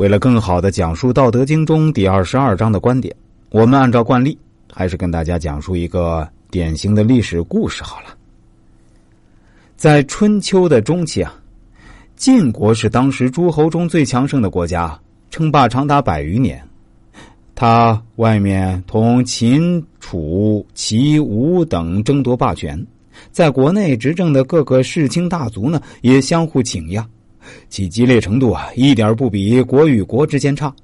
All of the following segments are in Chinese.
为了更好的讲述《道德经》中第二十二章的观点，我们按照惯例，还是跟大家讲述一个典型的历史故事好了。在春秋的中期啊，晋国是当时诸侯中最强盛的国家，称霸长达百余年。他外面同秦、楚、齐、吴等争夺霸权，在国内执政的各个世卿大族呢，也相互请压。其激烈程度啊，一点不比国与国之间差，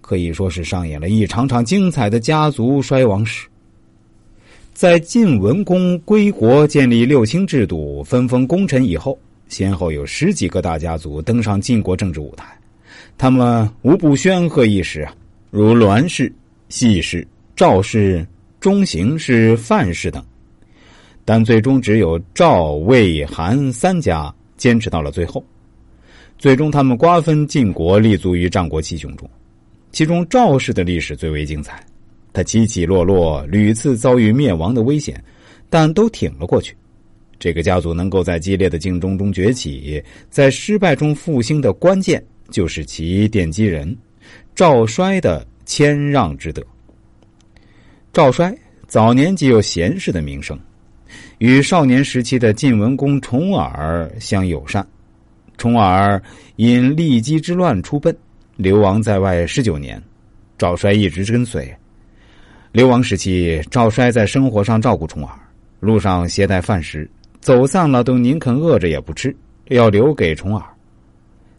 可以说是上演了一场场精彩的家族衰亡史。在晋文公归国、建立六卿制度、分封功臣以后，先后有十几个大家族登上晋国政治舞台，他们无不煊赫一时啊，如栾氏、系氏、赵氏、中行氏、范氏等。但最终只有赵、魏、韩三家坚持到了最后。最终，他们瓜分晋国，立足于战国七雄中。其中，赵氏的历史最为精彩。他起起落落，屡次遭遇灭亡的危险，但都挺了过去。这个家族能够在激烈的竞争中崛起，在失败中复兴的关键，就是其奠基人赵衰的谦让之德。赵衰早年即有贤士的名声，与少年时期的晋文公重耳相友善。重耳因骊姬之乱出奔，流亡在外十九年，赵衰一直跟随。流亡时期，赵衰在生活上照顾重耳，路上携带饭食，走散了都宁肯饿着也不吃，要留给重耳。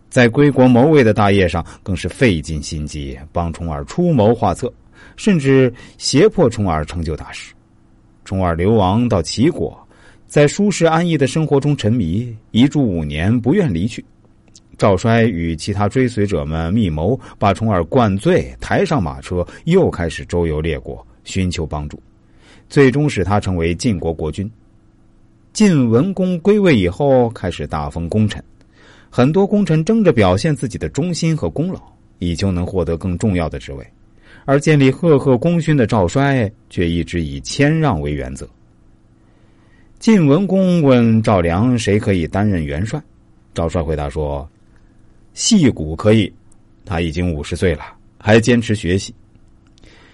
在归国谋位的大业上，更是费尽心机帮重耳出谋划策，甚至胁迫重耳成就大事。重耳流亡到齐国。在舒适安逸的生活中沉迷，一住五年，不愿离去。赵衰与其他追随者们密谋，把重耳灌醉，抬上马车，又开始周游列国，寻求帮助，最终使他成为晋国国君。晋文公归位以后，开始大封功臣，很多功臣争着表现自己的忠心和功劳，以求能获得更重要的职位，而建立赫赫功勋的赵衰，却一直以谦让为原则。晋文公问赵良：“谁可以担任元帅？”赵帅回答说：“戏骨可以。他已经五十岁了，还坚持学习。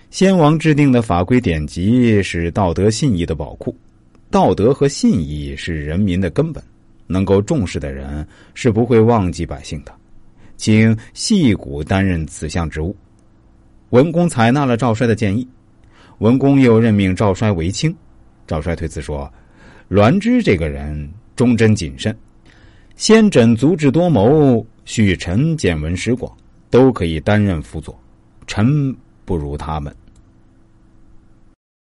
先王制定的法规典籍是道德信义的宝库，道德和信义是人民的根本。能够重视的人是不会忘记百姓的。请戏骨担任此项职务。”文公采纳了赵衰的建议。文公又任命赵衰为卿。赵衰推辞说。栾枝这个人忠贞谨慎，先轸足智多谋，许臣见闻识广，都可以担任辅佐。臣不如他们。